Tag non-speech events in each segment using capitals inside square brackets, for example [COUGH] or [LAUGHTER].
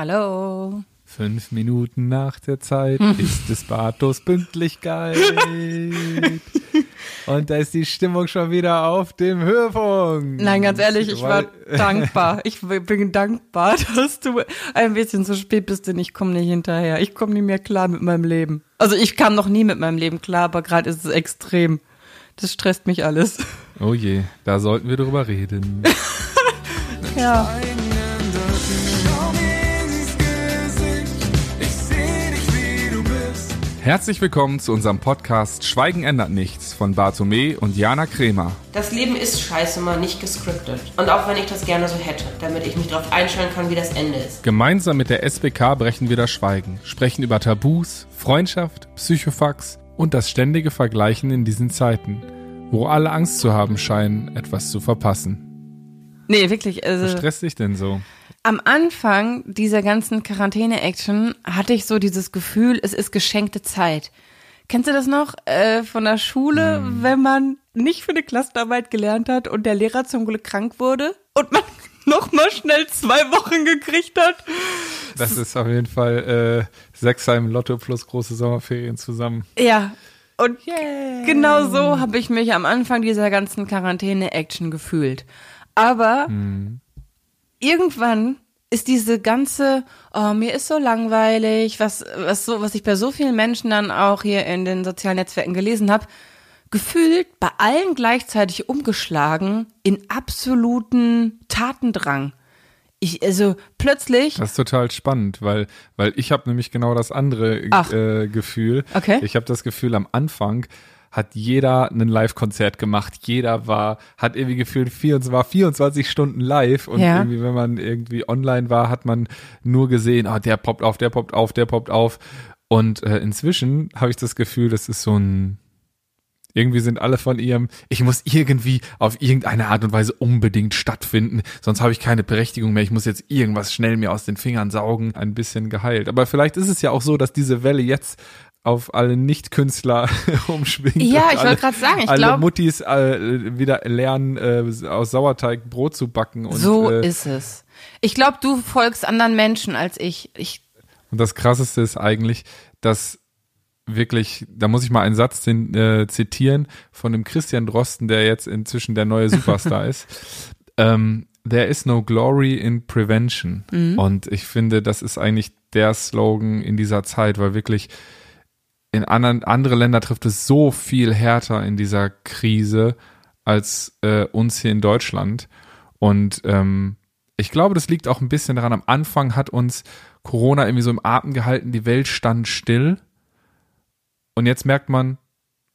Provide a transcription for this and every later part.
Hallo. Fünf Minuten nach der Zeit ist es Bartos Pünktlichkeit. [LAUGHS] Und da ist die Stimmung schon wieder auf dem Höhepunkt. Nein, ganz ehrlich, ich war [LAUGHS] dankbar. Ich bin dankbar, [LAUGHS] dass du ein bisschen zu spät bist, denn ich komme nicht hinterher. Ich komme nie mehr klar mit meinem Leben. Also ich kam noch nie mit meinem Leben klar, aber gerade ist es extrem. Das stresst mich alles. Oh je, da sollten wir drüber reden. Ja. Herzlich willkommen zu unserem Podcast Schweigen ändert nichts von Bartome und Jana Kremer. Das Leben ist scheiße mal nicht gescriptet. Und auch wenn ich das gerne so hätte, damit ich mich darauf einstellen kann, wie das Ende ist. Gemeinsam mit der SBK brechen wir das Schweigen, sprechen über Tabus, Freundschaft, Psychofax und das ständige Vergleichen in diesen Zeiten, wo alle Angst zu haben scheinen, etwas zu verpassen. Nee, wirklich. Also, Was stresst dich denn so? Am Anfang dieser ganzen Quarantäne-Action hatte ich so dieses Gefühl, es ist geschenkte Zeit. Kennst du das noch äh, von der Schule, Hm. wenn man nicht für eine Klassenarbeit gelernt hat und der Lehrer zum Glück krank wurde und man [LAUGHS] noch mal schnell zwei Wochen gekriegt hat? Das ist auf jeden Fall äh, Sechser im Lotto plus große Sommerferien zusammen. Ja. Und genau so habe ich mich am Anfang dieser ganzen Quarantäne-Action gefühlt. Aber irgendwann ist diese ganze, oh, mir ist so langweilig, was, was so, was ich bei so vielen Menschen dann auch hier in den sozialen Netzwerken gelesen habe, gefühlt bei allen gleichzeitig umgeschlagen in absoluten Tatendrang. Ich, also plötzlich, Das ist total spannend, weil, weil ich habe nämlich genau das andere äh, Gefühl. Okay. Ich habe das Gefühl, am Anfang hat jeder ein Live-Konzert gemacht. Jeder war, hat irgendwie gefühlt 24, war 24 Stunden live und Ja. irgendwie, wenn man irgendwie online war, hat man nur gesehen, ah, der poppt auf, der poppt auf, der poppt auf. Und äh, inzwischen habe ich das Gefühl, das ist so ein irgendwie sind alle von ihrem, ich muss irgendwie auf irgendeine Art und Weise unbedingt stattfinden, sonst habe ich keine Berechtigung mehr, ich muss jetzt irgendwas schnell mir aus den Fingern saugen, ein bisschen geheilt. Aber vielleicht ist es ja auch so, dass diese Welle jetzt auf alle Nicht-Künstler [LAUGHS] umschwingt. Ja, ich wollte alle- gerade sagen, ich alle glaub- Muttis äh, wieder lernen, äh, aus Sauerteig Brot zu backen. Und, so äh, ist es. Ich glaube, du folgst anderen Menschen als ich. Ich Und das Krasseste ist eigentlich, dass wirklich, da muss ich mal einen Satz zin- äh, zitieren von dem Christian Drosten, der jetzt inzwischen der neue Superstar [LAUGHS] ist. Ähm, There is no glory in prevention. Und ich finde, das ist eigentlich der Slogan in dieser Zeit, weil wirklich in anderen, andere Länder trifft es so viel härter in dieser Krise als äh, uns hier in Deutschland. Und ähm, ich glaube, das liegt auch ein bisschen daran, am Anfang hat uns Corona irgendwie so im Atem gehalten, die Welt stand still. Und jetzt merkt man,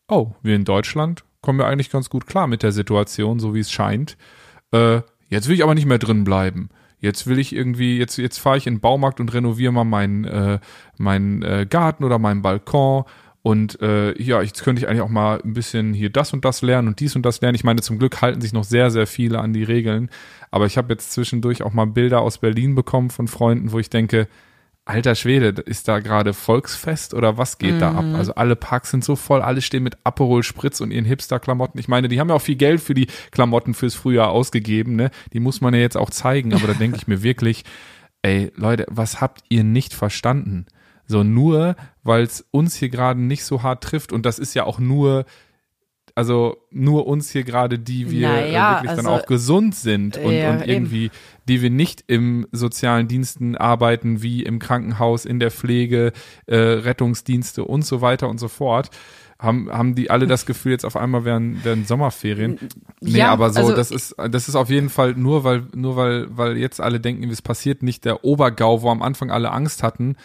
oh, wir in Deutschland kommen wir eigentlich ganz gut klar mit der Situation, so wie es scheint. Äh, jetzt will ich aber nicht mehr drin bleiben. Jetzt will ich irgendwie, jetzt, jetzt fahre ich in den Baumarkt und renoviere mal meinen, äh, meinen äh, Garten oder meinen Balkon. Und äh, ja, jetzt könnte ich eigentlich auch mal ein bisschen hier das und das lernen und dies und das lernen. Ich meine, zum Glück halten sich noch sehr, sehr viele an die Regeln. Aber ich habe jetzt zwischendurch auch mal Bilder aus Berlin bekommen von Freunden, wo ich denke, alter Schwede, ist da gerade Volksfest oder was geht da ab? Also alle Parks sind so voll, alle stehen mit Aperol Spritz und ihren Hipster-Klamotten. Ich meine, die haben ja auch viel Geld für die Klamotten fürs Frühjahr ausgegeben, ne? Die muss man ja jetzt auch zeigen, aber da denke ich mir wirklich, ey, Leute, was habt ihr nicht verstanden? So nur, weil es uns hier gerade nicht so hart trifft und das ist ja auch nur also nur uns hier gerade, die wir Naja, äh, wirklich dann also- auch gesund sind und, Ja, und eben. irgendwie, die wir nicht im sozialen Diensten arbeiten, wie im Krankenhaus, in der Pflege, äh, Rettungsdienste und so weiter und so fort. Haben, haben die alle das Gefühl, jetzt auf einmal wären, wären Sommerferien? Nee, Ja, aber so, also- das ist, das ist auf jeden Fall nur, weil, nur weil, weil jetzt alle denken, es passiert nicht der Obergau, wo am Anfang alle Angst hatten,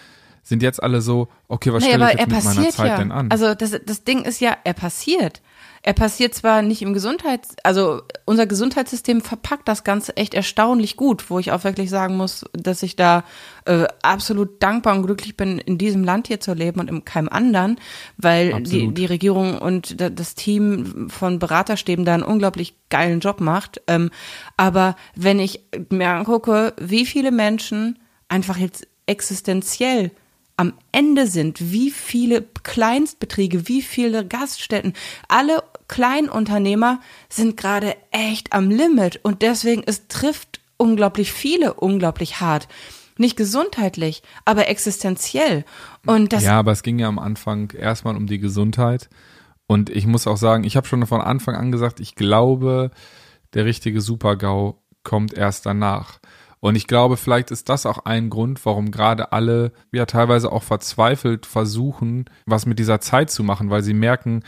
sind jetzt alle so, okay, was Nee, stelle ich jetzt mit meiner Zeit ja. denn an? Also das, das Ding ist ja, er passiert. Er passiert zwar nicht im Gesundheits, also unser Gesundheitssystem verpackt das Ganze echt erstaunlich gut, wo ich auch wirklich sagen muss, dass ich da äh, absolut dankbar und glücklich bin, in diesem Land hier zu leben und in keinem anderen, weil die, Absolut. die Regierung und da- das Team von Beraterstäben da einen unglaublich geilen Job macht. Ähm, aber wenn ich mir angucke, wie viele Menschen einfach jetzt existenziell am Ende sind, wie viele Kleinstbetriebe, wie viele Gaststätten, alle Kleinunternehmer sind gerade echt am Limit und deswegen es trifft unglaublich viele unglaublich hart. nicht gesundheitlich, aber existenziell. Und das ja, aber es ging ja am Anfang erstmal um die Gesundheit. Und ich muss auch sagen, ich habe schon von Anfang an gesagt, ich glaube, der richtige Super-GAU kommt erst danach. Und ich glaube, vielleicht ist das auch ein Grund, warum gerade alle ja teilweise auch verzweifelt versuchen, was mit dieser Zeit zu machen, weil sie merken,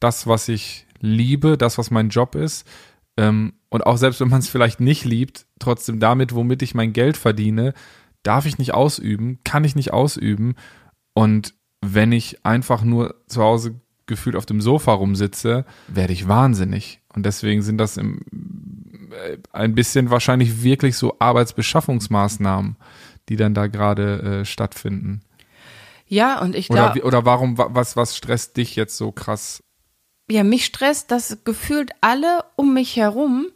das, was ich liebe, das, was mein Job ist, ähm, und auch selbst wenn man es vielleicht nicht liebt, trotzdem damit, womit ich mein Geld verdiene, darf ich nicht ausüben, kann ich nicht ausüben. Und wenn ich einfach nur zu Hause gefühlt auf dem Sofa rumsitze, werde ich wahnsinnig. Und deswegen sind das im, ein bisschen wahrscheinlich wirklich so Arbeitsbeschaffungsmaßnahmen, die dann da gerade äh, stattfinden. Ja, und ich Oder, glaube. wie- oder warum, wa- was, was stresst dich jetzt so krass? Ja, mich stresst, dass gefühlt alle um mich herum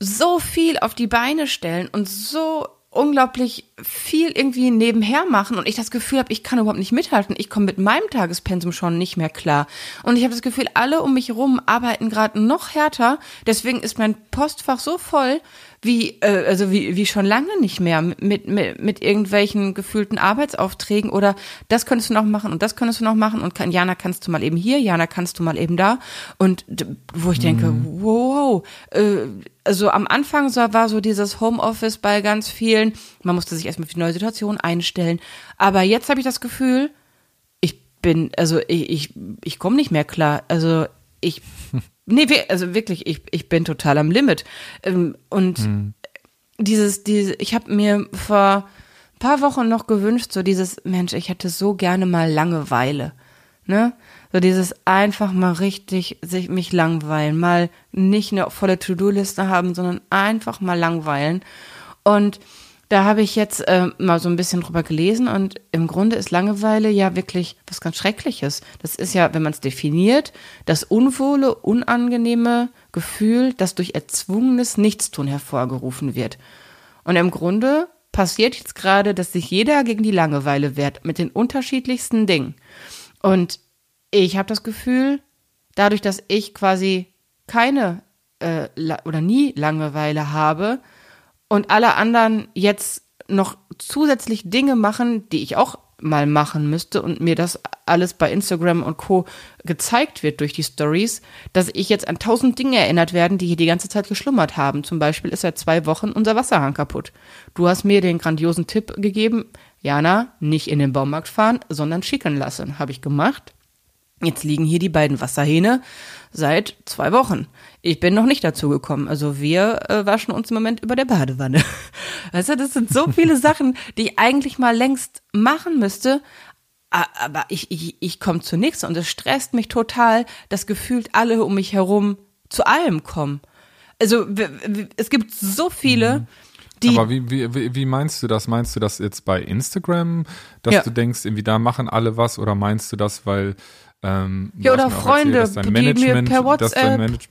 so viel auf die Beine stellen und so unglaublich viel irgendwie nebenher machen und ich das Gefühl habe, ich kann überhaupt nicht mithalten. Ich komme mit meinem Tagespensum schon nicht mehr klar. Und ich habe das Gefühl, alle um mich herum arbeiten gerade noch härter. Deswegen ist mein Postfach so voll wie äh, also wie, wie schon lange nicht mehr mit, mit mit irgendwelchen gefühlten Arbeitsaufträgen oder das könntest du noch machen und das könntest du noch machen und kann, Jana kannst du mal eben hier, Jana kannst du mal eben da. Und wo ich denke, wow, äh, also am Anfang so, war so dieses Homeoffice bei ganz vielen, man musste sich erstmal für die neue Situation einstellen, aber jetzt habe ich das Gefühl, ich bin, also ich, ich, ich komme nicht mehr klar. Also ich, [LAUGHS] nee, also wirklich, ich, ich bin total am Limit. Ähm, Und dieses, diese, ich habe mir vor ein paar Wochen noch gewünscht, so dieses, Mensch, ich hätte so gerne mal Langeweile. Ne? So dieses einfach mal richtig sich mich langweilen, mal nicht eine volle To-Do-Liste haben, sondern einfach mal langweilen. Und da habe ich jetzt äh, mal so ein bisschen drüber gelesen und im Grunde ist Langeweile ja wirklich was ganz Schreckliches. Das ist ja, wenn man es definiert, das unwohle, unangenehme Gefühl, das durch erzwungenes Nichtstun hervorgerufen wird. Und im Grunde passiert jetzt gerade, dass sich jeder gegen die Langeweile wehrt mit den unterschiedlichsten Dingen. Und ich habe das Gefühl, dadurch, dass ich quasi keine äh, oder nie Langeweile habe und alle anderen jetzt noch zusätzlich Dinge machen, die ich auch mal machen müsste und mir das alles bei Instagram und Co. gezeigt wird durch die Stories, dass ich jetzt an tausend Dinge erinnert werden, die hier die ganze Zeit geschlummert haben. Zum Beispiel ist seit zwei Wochen unser Wasserhahn kaputt. Du hast mir den grandiosen Tipp gegeben, Jana, nicht in den Baumarkt fahren, sondern schicken lassen. Habe ich gemacht. Jetzt liegen hier die beiden Wasserhähne seit zwei Wochen. Ich bin noch nicht dazu gekommen. Also wir äh, waschen uns im Moment über der Badewanne. [LAUGHS] Weißt du, das sind so viele [LAUGHS] Sachen, die ich eigentlich mal längst machen müsste. Aber ich, ich, ich komme zu nichts und es stresst mich total, dass gefühlt alle um mich herum zu allem kommen. Also es gibt so viele, die Aber wie, wie, wie- wie meinst du das? Meinst du das jetzt bei Instagram, dass Ja. du denkst, irgendwie da machen alle was? Oder meinst du das, weil ähm, Ja, oder mir Freunde, erzählt, die mir Management, per dass dein WhatsApp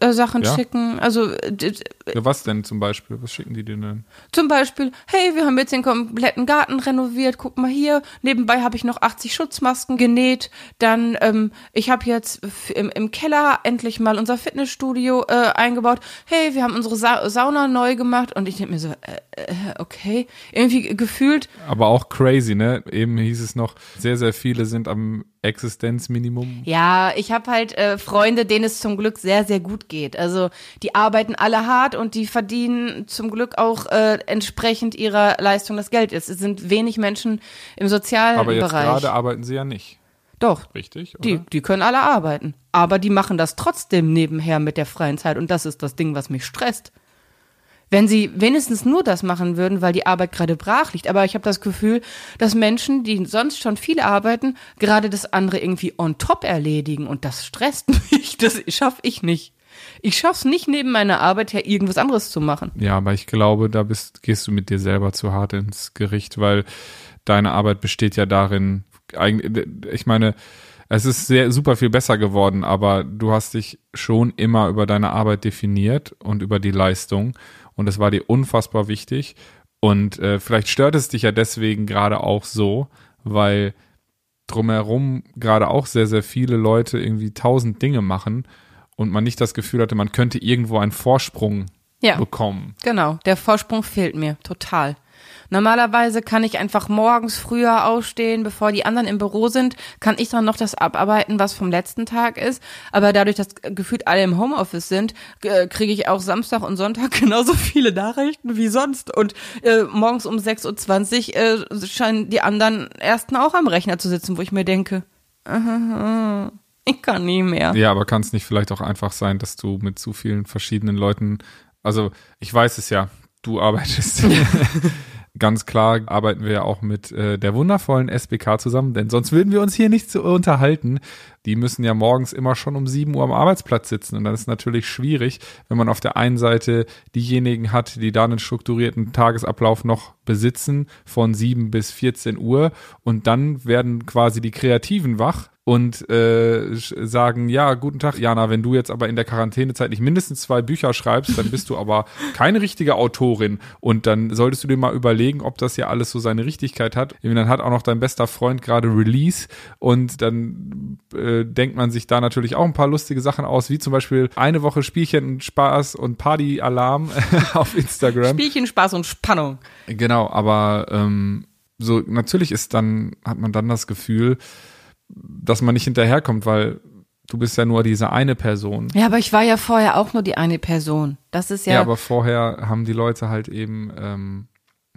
äh, Sachen Ja? schicken. Also ja, was denn zum Beispiel? Was schicken die dir denn? Zum Beispiel, hey, wir haben jetzt den kompletten Garten renoviert, guck mal hier, nebenbei habe ich noch 80 Schutzmasken genäht, dann, ähm, ich habe jetzt im, im Keller endlich mal unser Fitnessstudio äh, eingebaut, hey, wir haben unsere Sa Sauna neu gemacht und ich denke mir so, äh, äh, okay, irgendwie gefühlt, Aber auch crazy, ne? Eben hieß es noch, sehr, sehr viele sind am Existenzminimum. Ja, ich habe halt äh, Freunde, denen es zum Glück sehr, sehr gut geht. Also die arbeiten alle hart und die verdienen zum Glück auch äh, entsprechend ihrer Leistung das Geld. Es sind wenig Menschen im sozialen Aber jetzt Bereich. gerade arbeiten sie ja nicht. Doch, Richtig? Oder? die, die können alle arbeiten. Aber die machen das trotzdem nebenher mit der freien Zeit und das ist das Ding, was mich stresst. Wenn sie wenigstens nur das machen würden, weil die Arbeit gerade brach liegt. Aber ich habe das Gefühl, dass Menschen, die sonst schon viel arbeiten, gerade das andere irgendwie on top erledigen. Und das stresst [LAUGHS] mich. Das schaffe ich nicht. Ich schaff's nicht, neben meiner Arbeit her irgendwas anderes zu machen. Ja, aber ich glaube, da bist, gehst du mit dir selber zu hart ins Gericht, weil deine Arbeit besteht ja darin, ich meine, es ist sehr super viel besser geworden, aber du hast dich schon immer über deine Arbeit definiert und über die Leistung und es war dir unfassbar wichtig und äh, vielleicht stört es dich ja deswegen gerade auch so, weil drumherum gerade auch sehr, sehr viele Leute irgendwie tausend Dinge machen und man nicht das Gefühl hatte, man könnte irgendwo einen Vorsprung Ja. bekommen. Genau, der Vorsprung fehlt mir total. Normalerweise kann ich einfach morgens früher aufstehen, bevor die anderen im Büro sind, kann ich dann noch das abarbeiten, was vom letzten Tag ist. Aber dadurch, dass gefühlt alle im Homeoffice sind, äh, kriege ich auch Samstag und Sonntag [LAUGHS] genauso viele Nachrichten wie sonst. Und äh, morgens um 6.20 Uhr äh, scheinen die anderen ersten auch am Rechner zu sitzen, wo ich mir denke, [LAUGHS] ich kann nie mehr. Ja, aber kann es nicht vielleicht auch einfach sein, dass du mit zu vielen verschiedenen Leuten, also ich weiß es ja, du arbeitest. [LAUGHS] Ganz klar arbeiten wir ja auch mit äh, der wundervollen SBK zusammen, denn sonst würden wir uns hier nicht so unterhalten. Die müssen ja morgens immer schon um 7 Uhr am Arbeitsplatz sitzen und dann ist natürlich schwierig, wenn man auf der einen Seite diejenigen hat, die da einen strukturierten Tagesablauf noch besitzen von 7 bis 14 Uhr und dann werden quasi die Kreativen wach und äh, sagen, ja, guten Tag, Jana, wenn du jetzt aber in der Quarantänezeit nicht mindestens zwei Bücher schreibst, dann bist du aber keine richtige Autorin und dann solltest du dir mal überlegen, ob das ja alles so seine Richtigkeit hat. Und dann hat auch noch dein bester Freund gerade Release und dann äh, denkt man sich da natürlich auch ein paar lustige Sachen aus, wie zum Beispiel eine Woche Spielchen Spaß und Partyalarm [LAUGHS] auf Instagram. Spielchen, Spaß und Spannung. Genau, aber ähm, so natürlich ist dann, hat man dann das Gefühl, dass man nicht hinterherkommt, weil du bist ja nur diese eine Person. Ja, aber ich war ja vorher auch nur die eine Person. Das ist ja. Ja, aber vorher haben die Leute halt eben, ähm,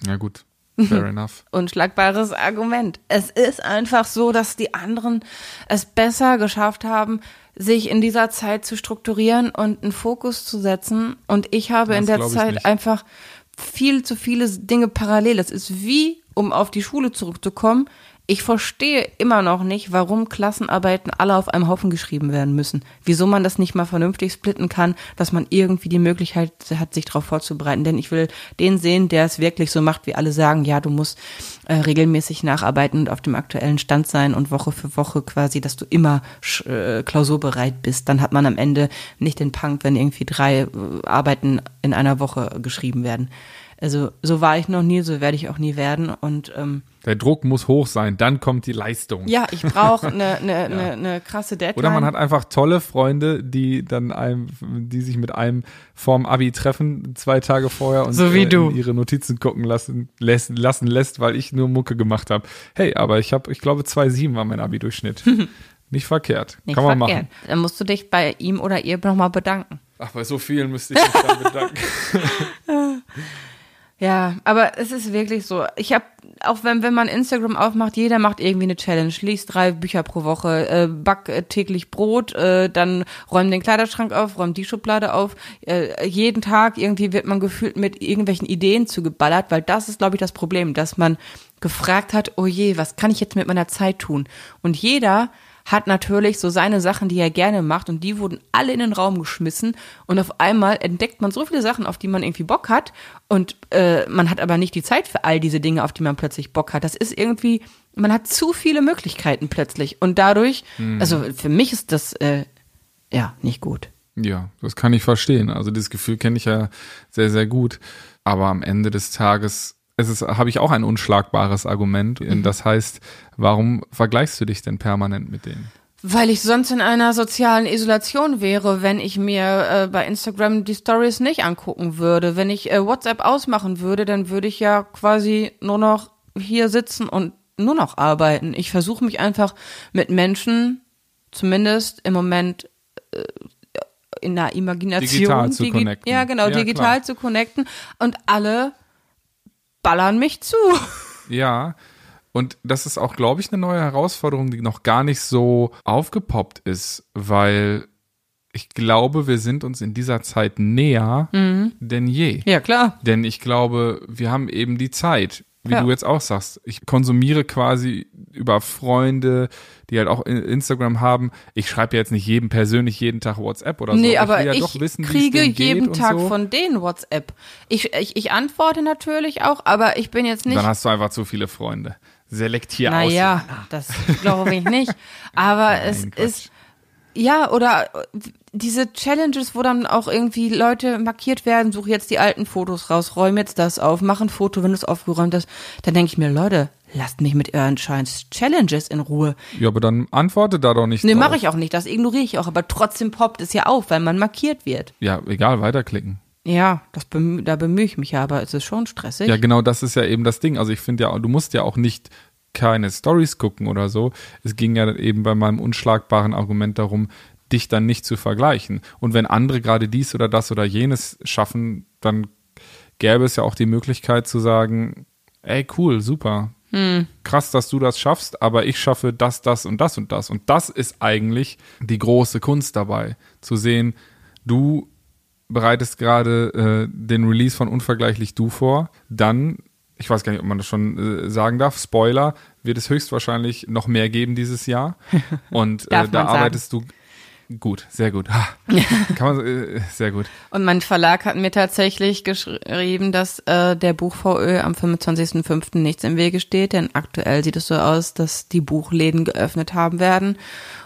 ja gut, fair [LAUGHS] enough. Unschlagbares Argument. Es ist einfach so, dass die anderen es besser geschafft haben, sich in dieser Zeit zu strukturieren und einen Fokus zu setzen. Und ich habe Das in der Zeit einfach viel zu viele Dinge parallel. Es ist wie, um auf die Schule zurückzukommen. Ich verstehe immer noch nicht, warum Klassenarbeiten alle auf einem Haufen geschrieben werden müssen. Wieso man das nicht mal vernünftig splitten kann, dass man irgendwie die Möglichkeit hat, sich darauf vorzubereiten. Denn ich will den sehen, der es wirklich so macht, wie alle sagen, ja, du musst äh, regelmäßig nacharbeiten und auf dem aktuellen Stand sein und Woche für Woche quasi, dass du immer äh, klausurbereit bist. Dann hat man am Ende nicht den Punk, wenn irgendwie drei äh, Arbeiten in einer Woche geschrieben werden. Also so war ich noch nie, so werde ich auch nie werden. Und ähm, Der Druck muss hoch sein, dann kommt die Leistung. ja, ich brauche eine [LAUGHS] ne, ne, ne krasse Deadline. Oder man hat einfach tolle Freunde, die dann einem, die sich mit einem vorm Abi treffen, zwei Tage vorher und So wie äh, du. ihre Notizen gucken lassen, lässt, lassen lässt, weil ich nur Mucke gemacht habe. Hey, aber ich habe, ich glaube, 2,7 war mein Abi-Durchschnitt. [LAUGHS] Nicht verkehrt. Nicht Kann man verkehrt. machen. Dann musst du dich bei ihm oder ihr nochmal bedanken. Ach, bei so vielen müsste ich mich dann [LAUGHS] bedanken. Ja, aber es ist wirklich so. Ich habe, auch wenn, wenn man Instagram aufmacht, jeder macht irgendwie eine Challenge, liest drei Bücher pro Woche, äh, back äh, täglich Brot, äh, dann räum den Kleiderschrank auf, räum die Schublade auf. Äh, jeden Tag irgendwie wird man gefühlt mit irgendwelchen Ideen zugeballert, weil das ist, glaube ich, das Problem, dass man gefragt hat, oh je, was kann ich jetzt mit meiner Zeit tun? Und jeder hat natürlich so seine Sachen, die er gerne macht und die wurden alle in den Raum geschmissen und auf einmal entdeckt man so viele Sachen, auf die man irgendwie Bock hat und äh, man hat aber nicht die Zeit für all diese Dinge, auf die man plötzlich Bock hat. Das ist irgendwie, man hat zu viele Möglichkeiten plötzlich und dadurch, also für mich ist das äh, ja nicht gut. Ja, das kann ich verstehen. Also dieses Gefühl kenne ich ja sehr, sehr gut. Aber am Ende des Tages es ist, habe ich auch ein unschlagbares Argument. Mhm. Das heißt, warum vergleichst du dich denn permanent mit denen? Weil ich sonst in einer sozialen Isolation wäre, wenn ich mir äh, bei Instagram die Stories nicht angucken würde. Wenn ich äh, WhatsApp ausmachen würde, dann würde ich ja quasi nur noch hier sitzen und nur noch arbeiten. Ich versuche mich einfach mit Menschen, zumindest im Moment äh, in der Imagination, Digital zu connecten. ja genau, Ja, digital klar. zu connecten und alle ballern mich zu. Ja, und das ist auch, glaube ich, eine neue Herausforderung, die noch gar nicht so aufgepoppt ist, weil ich glaube, wir sind uns in dieser Zeit näher Mhm. denn je. Ja klar. Denn ich glaube, wir haben eben die Zeit, wie Ja. du jetzt auch sagst. Ich konsumiere quasi über Freunde, die halt auch in- Instagram haben. Ich schreibe ja jetzt nicht jedem persönlich jeden Tag WhatsApp oder so. Nee, aber will ja ich wissen, es kriege jeden Tag so. von denen WhatsApp. Ich, ich, ich antworte natürlich auch, aber ich bin jetzt nicht. Dann hast du einfach zu viele Freunde. Selektier aus. naja, das glaube ich nicht. Aber [LAUGHS] es Nein, Quatsch. ist, ja, oder äh, diese Challenges, wo dann auch irgendwie Leute markiert werden, suche jetzt die alten Fotos raus, räum jetzt das auf, mach ein Foto, wenn du es aufgeräumt hast. Dann denke ich mir, Leute, lasst mich mit euren scheiß Challenges in Ruhe. Ja, aber dann antworte da doch nicht Nee, mache ich auch nicht, das ignoriere ich auch, aber trotzdem poppt es ja auf, weil man markiert wird. Ja, egal, weiterklicken. Ja, das bemü da bemühe ich mich ja, aber es ist schon stressig. Ja, genau, das ist ja eben das Ding. Also ich finde ja, du musst ja auch nicht keine Stories gucken oder so. Es ging ja eben bei meinem unschlagbaren Argument darum, dich dann nicht zu vergleichen. Und wenn andere gerade dies oder das oder jenes schaffen, dann gäbe es ja auch die Möglichkeit zu sagen, ey, cool, super. Hm. Krass, dass du das schaffst, aber ich schaffe das, das und das und das. Und das ist eigentlich die große Kunst dabei, zu sehen, du bereitest gerade äh, den Release von Unvergleichlich Du vor, dann ich weiß gar nicht, ob man das schon äh, sagen darf, Spoiler, wird es höchstwahrscheinlich noch mehr geben dieses Jahr. [LAUGHS] Und äh, da arbeitest du gut, sehr gut. Ha, [LAUGHS] kann man, äh, sehr gut. Und mein Verlag hat mir tatsächlich geschrieben, dass äh, der Buch-VÖ am 25.05. nichts im Wege steht, denn aktuell sieht es so aus, dass die Buchläden geöffnet haben werden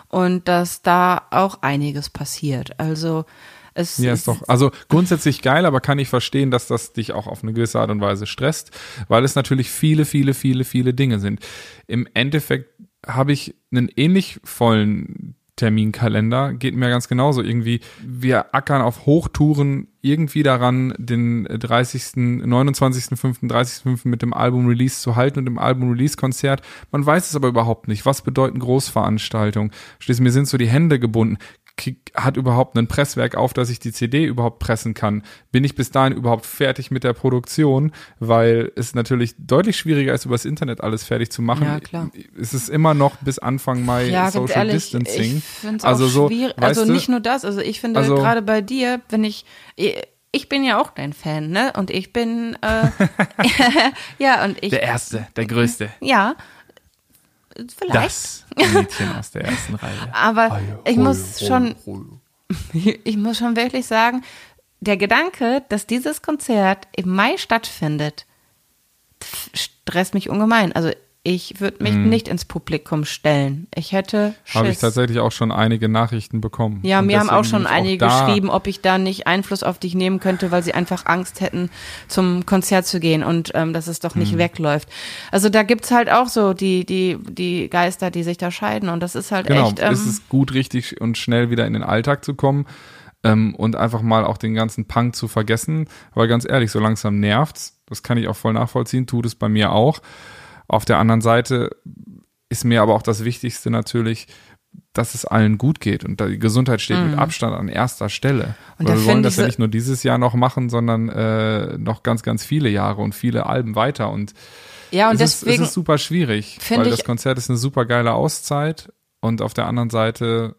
und dass da auch einiges passiert. Also es ja, ist doch. Also grundsätzlich geil, aber kann ich verstehen, dass das dich auch auf eine gewisse Art und Weise stresst, weil es natürlich viele, viele, viele, viele Dinge sind. Im Endeffekt habe ich einen ähnlich vollen Terminkalender, geht mir ganz genauso. Irgendwie, wir ackern auf Hochtouren irgendwie daran, den 30., 29.5., 30.5. mit dem Album-Release zu halten und dem Album-Release-Konzert. Man weiß es aber überhaupt nicht. Was bedeuten Großveranstaltungen? Schließlich mir sind so die Hände gebunden hat überhaupt ein Presswerk auf, dass ich die CD überhaupt pressen kann? Bin ich bis dahin überhaupt fertig mit der Produktion? Weil es natürlich deutlich schwieriger ist, übers Internet alles fertig zu machen. Ja, klar. Es ist immer noch bis Anfang Mai ja, Social ehrlich, Distancing. Ich also so. Also nicht nur das, also ich finde also, gerade bei dir, wenn ich ich bin ja auch dein Fan, ne? Und ich bin äh, [LAUGHS] ja und ich der erste, der größte. Ja, vielleicht. Das [LAUGHS] Mädchen aus der ersten Reihe. Aber ich muss schon, [LAUGHS] ich muss schon wirklich sagen, der Gedanke, dass dieses Konzert im Mai stattfindet, stresst mich ungemein. Also ich würde mich mhm. nicht ins Publikum stellen. Ich hätte Habe ich tatsächlich auch schon einige Nachrichten bekommen. Ja, mir haben auch schon einige auch geschrieben, ob ich da nicht Einfluss auf dich nehmen könnte, weil sie einfach Angst hätten, zum Konzert zu gehen und ähm, dass es doch nicht mhm. wegläuft. Also da gibt's halt auch so die, die, die Geister, die sich da scheiden und das ist halt genau. echt. Ähm, ist es gut, richtig und schnell wieder in den Alltag zu kommen ähm, und einfach mal auch den ganzen Punk zu vergessen. Weil ganz ehrlich, so langsam nervt's. Das kann ich auch voll nachvollziehen, tut es bei mir auch. Auf der anderen Seite ist mir aber auch das Wichtigste natürlich, dass es allen gut geht und die Gesundheit steht mhm. mit Abstand an erster Stelle. Und wir wollen das ja nicht nur dieses Jahr noch machen, sondern äh, noch ganz, ganz viele Jahre und viele Alben weiter und ja, und es deswegen ist, es ist super schwierig, weil das Konzert ist eine super geile Auszeit und auf der anderen Seite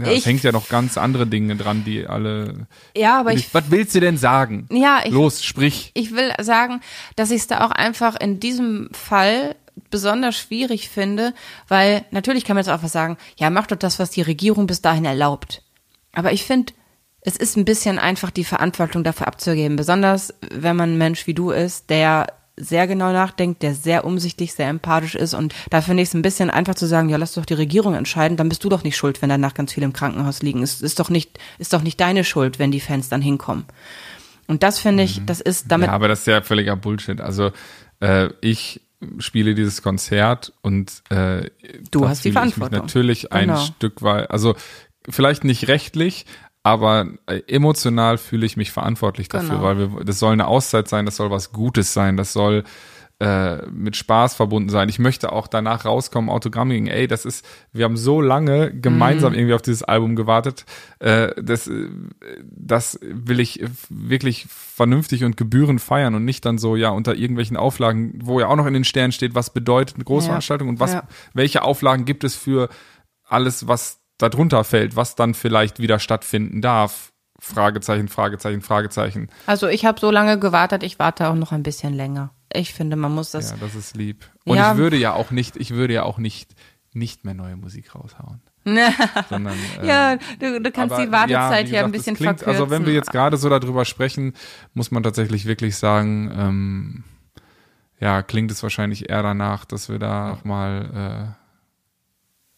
ja, es hängt ja noch ganz andere Dinge dran, die alle. Ja, aber ich. Was willst du denn sagen? Ja, ich. Los, sprich. Ich will sagen, dass ich es da auch einfach in diesem Fall besonders schwierig finde, weil natürlich kann man jetzt auch was sagen, ja, mach doch das, was die Regierung bis dahin erlaubt. Aber ich finde, es ist ein bisschen einfach, die Verantwortung dafür abzugeben, besonders wenn man ein Mensch wie du ist, der sehr genau nachdenkt, der sehr umsichtig, sehr empathisch ist. Und da finde ich es ein bisschen einfach zu sagen, ja, lass doch die Regierung entscheiden, dann bist du doch nicht schuld, wenn danach ganz viele im Krankenhaus liegen. Es ist doch nicht, ist doch nicht deine Schuld, wenn die Fans dann hinkommen. Und das finde ich, mhm. das ist damit. Ja, aber das ist ja völliger Bullshit. Also äh, ich spiele dieses Konzert und äh, du hast die Verantwortung. natürlich ein genau. Stück weit, also vielleicht nicht rechtlich, aber äh, emotional fühle ich mich verantwortlich dafür, genau. weil wir, das soll eine Auszeit sein, das soll was Gutes sein, das soll äh, mit Spaß verbunden sein. Ich möchte auch danach rauskommen, Autogramm gegen, ey, das ist, wir haben so lange gemeinsam mhm. irgendwie auf dieses Album gewartet, äh, das, äh, das will ich wirklich vernünftig und gebührend feiern und nicht dann so, ja, unter irgendwelchen Auflagen, wo ja auch noch in den Sternen steht, was bedeutet eine Großveranstaltung ja. und was, ja. welche Auflagen gibt es für alles, was darunter fällt, was dann vielleicht wieder stattfinden darf. Fragezeichen, Fragezeichen, Fragezeichen. Also ich habe so lange gewartet, ich warte auch noch ein bisschen länger. Ich finde, man muss das. Ja, das ist lieb. Und ja. ich würde ja auch nicht, ich würde ja auch nicht, nicht mehr neue Musik raushauen. [LAUGHS] Sondern, äh, [LAUGHS] ja, du, du kannst aber, die Wartezeit ja, gesagt, ein bisschen klingt, verkürzen. Also wenn wir jetzt gerade so darüber sprechen, muss man tatsächlich wirklich sagen, ähm, ja, klingt es wahrscheinlich eher danach, dass wir da auch mal äh,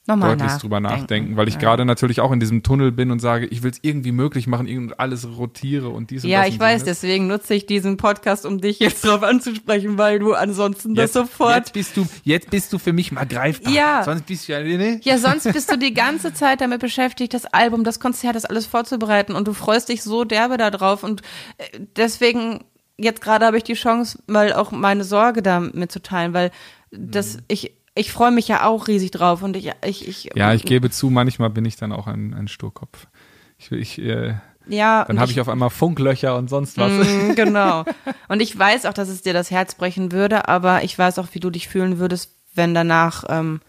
Nochmal deutlich drüber nachdenken. weil ich Ja. gerade natürlich auch in diesem Tunnel bin und sage, ich will es irgendwie möglich machen, irgend alles rotiere und dies und Ja, das ich und weiß, jenes. deswegen nutze ich diesen Podcast, um dich jetzt drauf anzusprechen, weil du ansonsten das sofort. Jetzt bist du, jetzt bist du für mich mal greifbar. Ja. Sonst bist du ja, ne? Ja, sonst bist du die ganze Zeit damit beschäftigt, das Album, das Konzert, das alles vorzubereiten und du freust dich so derbe da drauf und äh, deswegen jetzt gerade habe ich die Chance, mal auch meine Sorge da mitzuteilen, weil das Mhm. ich ich freue mich ja auch riesig drauf und ich ich ich Ja, ich gebe zu, manchmal bin ich dann auch ein, ein Sturkopf. Ich, ich, äh, ja dann habe ich auf einmal Funklöcher und sonst was. Mm, [LAUGHS] genau. Und ich weiß auch, dass es dir das Herz brechen würde, aber ich weiß auch, wie du dich fühlen würdest, wenn danach, ähm,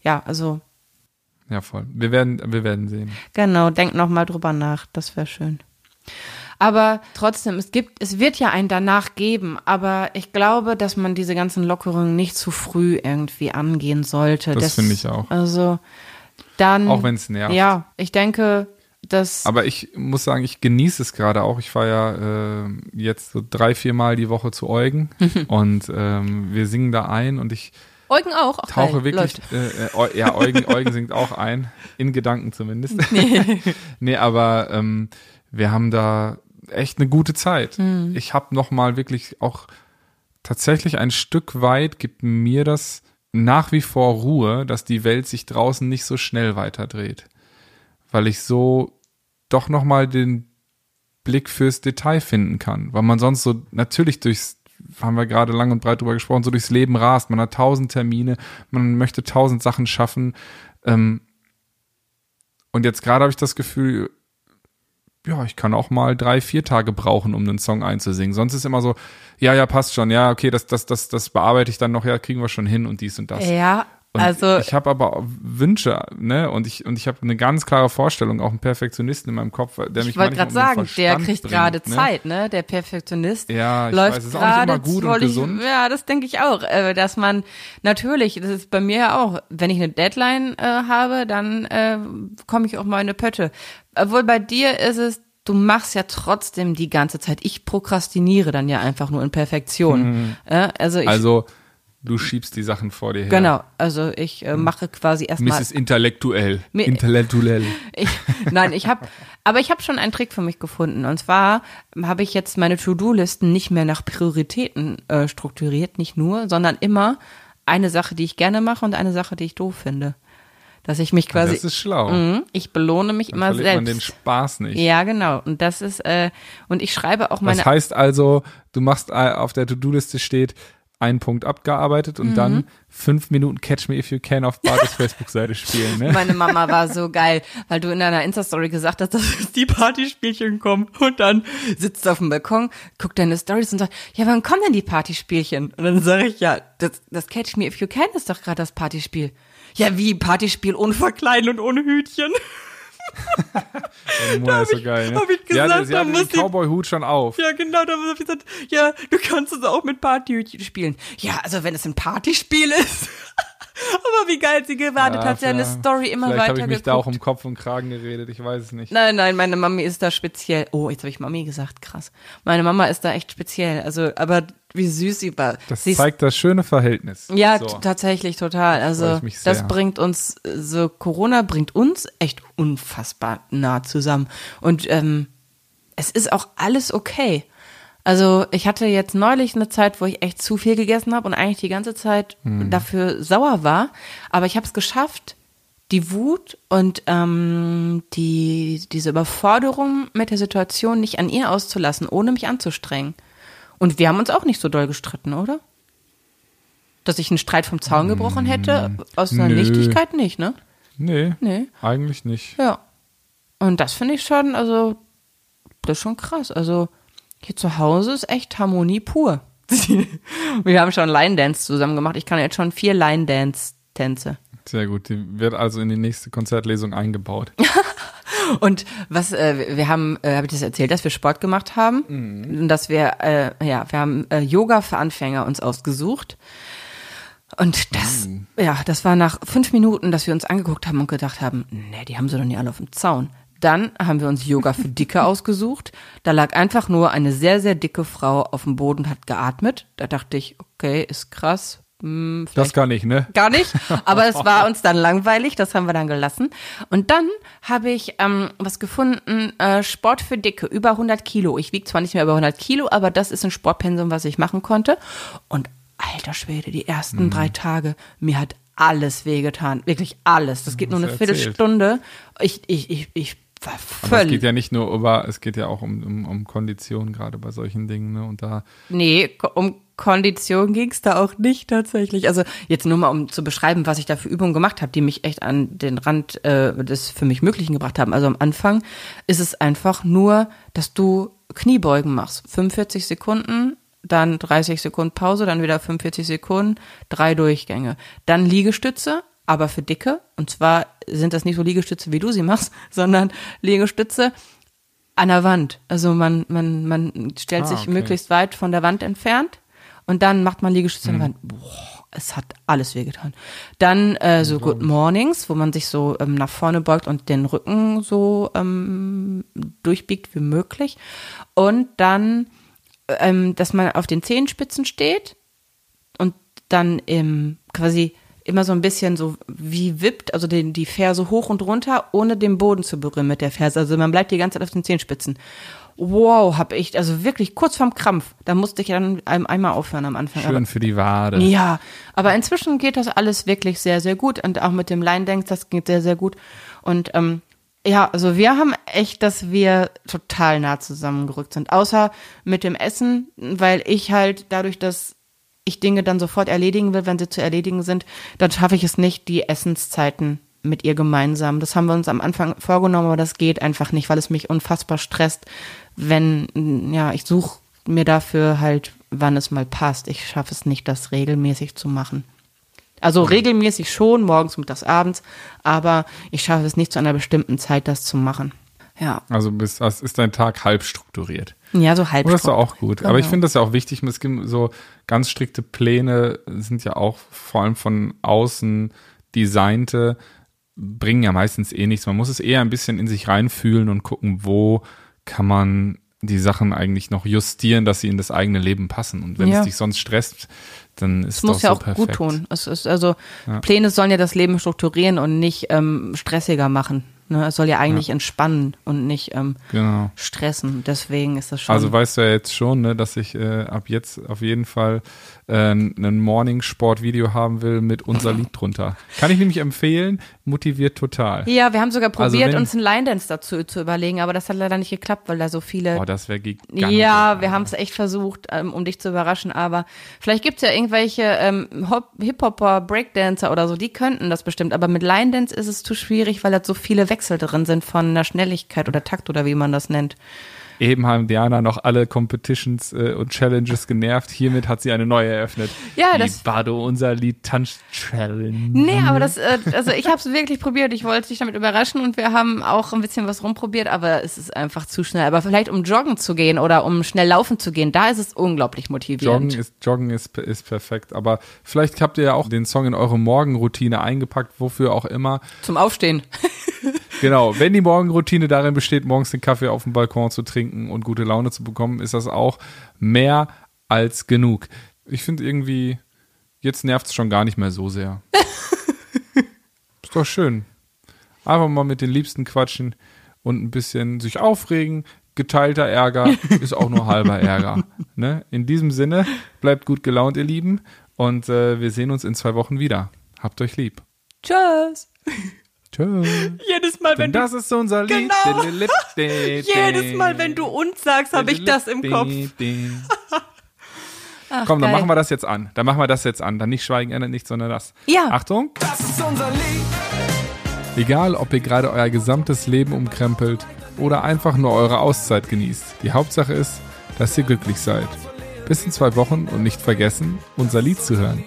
ja, also Ja, voll. Wir werden, wir werden sehen. genau, denk noch mal drüber nach, das wäre schön. Aber trotzdem, es gibt, es wird ja ein danach geben, aber ich glaube, dass man diese ganzen Lockerungen nicht zu früh irgendwie angehen sollte. Das finde ich auch. Also dann. Auch wenn es nervt. Ja, ich denke, dass. Aber ich muss sagen, ich genieße es gerade auch. Ich fahre ja äh, jetzt so drei, vier Mal die Woche zu Eugen [LAUGHS] und ähm, wir singen da ein und ich Eugen auch. Ach, tauche wirklich, äh, äh, ja, Eugen, [LAUGHS] Eugen singt auch ein, in Gedanken zumindest. nee, [LAUGHS] aber ähm, wir haben da echt eine gute Zeit. Mhm. Ich habe noch mal wirklich auch tatsächlich ein Stück weit gibt mir das nach wie vor Ruhe, dass die Welt sich draußen nicht so schnell weiterdreht, weil ich so doch noch mal den Blick fürs Detail finden kann, weil man sonst so natürlich durchs haben wir gerade lang und breit drüber gesprochen, so durchs Leben rast. Man hat tausend Termine, man möchte tausend Sachen schaffen. Ähm, und jetzt gerade habe ich das Gefühl, ja, ich kann auch mal drei, vier Tage brauchen, um einen Song einzusingen. Sonst ist immer so, ja, ja, passt schon, ja, okay, das, das, das, das bearbeite ich dann noch, ja, kriegen wir schon hin und dies und das. Ja, Und also. ich habe aber Wünsche, ne? Und ich und ich habe eine ganz klare Vorstellung, auch einen Perfektionisten in meinem Kopf, der mich Ich wollte gerade sagen, der kriegt gerade ne? Zeit, ne? Der Perfektionist Ja, ich läuft weiß, ist auch nicht gerade immer gut und ich- gesund. Ja, das denke ich auch, äh, dass man natürlich, das ist bei mir ja auch, wenn ich eine Deadline äh, habe, dann äh, komme ich auch mal in eine Pötte. Obwohl bei dir ist es, du machst ja trotzdem die ganze Zeit. Ich prokrastiniere dann ja einfach nur in Perfektion. Äh, also ich Also du schiebst die Sachen vor dir her. genau, also ich äh, mache quasi erstmal Mrs. Intellektuell. Mir- Intellektuell. [LAUGHS] Ich, nein, ich habe, aber ich habe schon einen Trick für mich gefunden. Und zwar habe ich jetzt meine To-Do-Listen nicht mehr nach Prioritäten äh, strukturiert, nicht nur, sondern immer eine Sache, die ich gerne mache und eine Sache, die ich doof finde. Dass ich mich quasi, das ist schlau. Mhm, ich belohne mich Dann immer verliert man den selbst. Spaß nicht. Ja, genau. Und das ist, äh, und ich schreibe auch meine Das heißt also, du machst äh, auf der To-Do-Liste steht ein Punkt abgearbeitet Mhm. und dann fünf Minuten Catch Me If You Can auf Bartes [LAUGHS] Facebook-Seite spielen. Ne? Meine Mama war so geil, weil du in deiner Insta-Story gesagt hast, dass [LAUGHS] die Partyspielchen kommen und dann sitzt du auf dem Balkon, guckt deine Stories und sagt, ja, wann kommen denn die Partyspielchen? Und dann sage ich, ja, das, das Catch Me If You Can ist doch gerade das Partyspiel. Ja, wie Partyspiel ohne Verkleiden und ohne Hütchen? Mutter ist so geil, ne? hab ich gesagt, sie da muss den Cowboy-Hut schon auf. Ja, genau, da habe ich gesagt, ja, du kannst es auch mit Partyhütchen spielen. Ja, also wenn es ein Partyspiel ist. [LAUGHS] Aber wie geil sie gewartet hat, sie eine vielleicht- Story immer Vielleicht weiter habe ich mich da auch geguckt. um Kopf und Kragen geredet, ich weiß es nicht. Nein, nein, meine Mami ist da speziell. Oh, jetzt habe ich Mami gesagt, krass. Meine Mama ist da echt speziell. Also, aber wie süß sie war. Das sie zeigt das schöne Verhältnis. ja, so. tatsächlich total. Also, das bringt uns, so Corona bringt uns echt unfassbar nah zusammen. Und ähm, es ist auch alles okay. Also ich hatte jetzt neulich eine Zeit, wo ich echt zu viel gegessen habe und eigentlich die ganze Zeit Hm. dafür sauer war. Aber ich habe es geschafft, die Wut und ähm, die, diese Überforderung mit der Situation nicht an ihr auszulassen, ohne mich anzustrengen. Und wir haben uns auch nicht so doll gestritten, oder? Dass ich einen Streit vom Zaun gebrochen hätte, aus einer Nö. Nichtigkeit nicht, ne? Nee, Nee. eigentlich nicht. Ja. Und das finde ich schon, also, das ist schon krass. Also, hier zu Hause ist echt Harmonie pur. [LAUGHS] Wir haben schon Line Dance zusammen gemacht. Ich kann jetzt schon vier Line Dance Tänze. Sehr gut, die wird also in die nächste Konzertlesung eingebaut. [LAUGHS] Und was, äh, wir haben, äh, habe ich das erzählt, dass wir Sport gemacht haben? Und Dass wir, äh, ja, wir haben äh, Yoga für Anfänger uns ausgesucht. Und das, ja, das war nach fünf Minuten, dass wir uns angeguckt haben und gedacht haben, nee, die haben sie doch nie alle auf dem Zaun. Dann haben wir uns Yoga für Dicke [LAUGHS] ausgesucht. Da lag einfach nur eine sehr, sehr dicke Frau auf dem Boden und hat geatmet. Da dachte ich, okay, ist krass. Hm, Das kann ich, ne? gar nicht, aber es war [LAUGHS] uns dann langweilig, das haben wir dann gelassen. Und dann habe ich ähm, was gefunden, äh, Sport für Dicke, über 100 Kilo. Ich wiege zwar nicht mehr über 100 Kilo, aber das ist ein Sportpensum, was ich machen konnte. Und alter Schwede, die ersten drei Tage, mir hat alles wehgetan, wirklich alles. Das geht nur Hast eine erzählt. Viertelstunde. Ich, ich, ich, ich war Aber es völlig. geht ja nicht nur über, es geht ja auch um, um, um Kondition, gerade bei solchen Dingen, ne? Und da, Nee, um Kondition ging's da auch nicht tatsächlich. Also jetzt nur mal, um zu beschreiben, was ich da für Übungen gemacht habe, die mich echt an den Rand äh, des für mich Möglichen gebracht haben. Also am Anfang ist es einfach nur, dass du Kniebeugen machst. 45 Sekunden, dann 30 Sekunden Pause, dann wieder 45 Sekunden, drei Durchgänge. Dann Liegestütze, aber für Dicke. Und zwar sind das nicht so Liegestütze, wie du sie machst, [LAUGHS] sondern Liegestütze an der Wand. Also man, man, man stellt Ah, sich okay. möglichst weit von der Wand entfernt und dann macht man Liegestütze an der Wand. Boah, es hat alles wehgetan. Dann äh, so Good Mornings, wo man sich so ähm, nach vorne beugt und den Rücken so ähm, durchbiegt wie möglich. Und dann, ähm, dass man auf den Zehenspitzen steht und dann im quasi immer so ein bisschen so wie wippt, also den, die Ferse hoch und runter, ohne den Boden zu berühren mit der Ferse. Also man bleibt die ganze Zeit auf den Zehenspitzen. Wow, hab ich, also wirklich kurz vorm Krampf. Da musste ich dann ein- einmal aufhören am Anfang. schön für die Wade. Ja, aber inzwischen geht das alles wirklich sehr, sehr gut. Und auch mit dem Line Dance, das geht sehr, sehr gut. Und ähm, ja, also wir haben echt, dass wir total nah zusammengerückt sind. Außer mit dem Essen, weil ich halt dadurch, dass ich Dinge dann sofort erledigen will, wenn sie zu erledigen sind, dann schaffe ich es nicht, die Essenszeiten mit ihr gemeinsam. Das haben wir uns am Anfang vorgenommen, aber das geht einfach nicht, weil es mich unfassbar stresst, wenn, ja, ich suche mir dafür halt, wann es mal passt. Ich schaffe es nicht, das regelmäßig zu machen. Also regelmäßig schon, morgens, mittags, abends, aber ich schaffe es nicht zu einer bestimmten Zeit, das zu machen. Ja, Also das ist dein Tag halb strukturiert. ja, so halb. Und das ist auch gut. Aber ich Genau. finde das ja auch wichtig. Es gibt so ganz strikte Pläne, sind ja auch vor allem von außen designte, bringen ja meistens eh nichts. Man muss es eher ein bisschen in sich reinfühlen und gucken, wo kann man die Sachen eigentlich noch justieren, dass sie in das eigene Leben passen. Und wenn Ja. es dich sonst stresst, dann ist Es muss doch ja so auch perfekt. gut tun. Es ist also Pläne sollen ja das Leben strukturieren und nicht ähm, stressiger machen. Ne? Es soll ja eigentlich entspannen und nicht ähm, Genau. stressen. Deswegen ist das schon. Also weißt du ja jetzt schon, ne, dass ich äh, ab jetzt auf jeden Fall äh, ein Morning-Sport-Video haben will mit unser Lied drunter. Kann ich nämlich empfehlen, motiviert total. ja, wir haben sogar Also probiert, wenn- uns einen Line Dance dazu zu überlegen, aber das hat leider nicht geklappt, weil da so viele Oh, das wäre gigantisch. Ja, wir haben es echt versucht, ähm, um dich zu überraschen, aber vielleicht gibt's ja irgendwelche ähm, Hop- Hip-Hopper, Breakdancer oder so, die könnten das bestimmt, aber mit Line Dance ist es zu schwierig, weil da so viele Wechsel drin sind von der Schnelligkeit oder Takt oder wie man das nennt. Eben haben Diana noch alle Competitions äh, und Challenges genervt. Hiermit hat sie eine neue eröffnet. Ja, Die das- Bado unser Lied Tanz Challenge. Nee, aber das, äh, also ich habe es wirklich probiert. Ich wollte dich damit überraschen und wir haben auch ein bisschen was rumprobiert, aber es ist einfach zu schnell. Aber vielleicht um joggen zu gehen oder um schnell laufen zu gehen, da ist es unglaublich motivierend. Joggen ist, Joggen ist, ist perfekt. Aber vielleicht habt ihr ja auch den Song in eure Morgenroutine eingepackt, wofür auch immer. Zum Aufstehen. [LAUGHS] Genau, wenn die Morgenroutine darin besteht, morgens den Kaffee auf dem Balkon zu trinken und gute Laune zu bekommen, ist das auch mehr als genug. Ich finde irgendwie, jetzt nervt es schon gar nicht mehr so sehr. [LAUGHS] ist doch schön. Einfach mal mit den Liebsten quatschen und ein bisschen sich aufregen. Geteilter Ärger [LAUGHS] ist auch nur halber Ärger. Ne? In diesem Sinne, bleibt gut gelaunt, ihr Lieben. Und äh, wir sehen uns in zwei Wochen wieder. Habt euch lieb. Tschüss. Tschüss. Jedes Mal, Denn das ist unser Lied. Genau. Jedes Jedes Mal, wenn du uns sagst, habe ich das im Kopf. Komm, dann geil. machen wir das jetzt an. Dann machen wir das jetzt an. Dann nicht Schweigen ändert nichts, sondern das. Ja. Achtung. Das ist unser Lied. Egal, ob ihr gerade euer gesamtes Leben umkrempelt oder einfach nur eure Auszeit genießt. Die Hauptsache ist, dass ihr glücklich seid. Bis in zwei Wochen und nicht vergessen, unser Lied zu hören.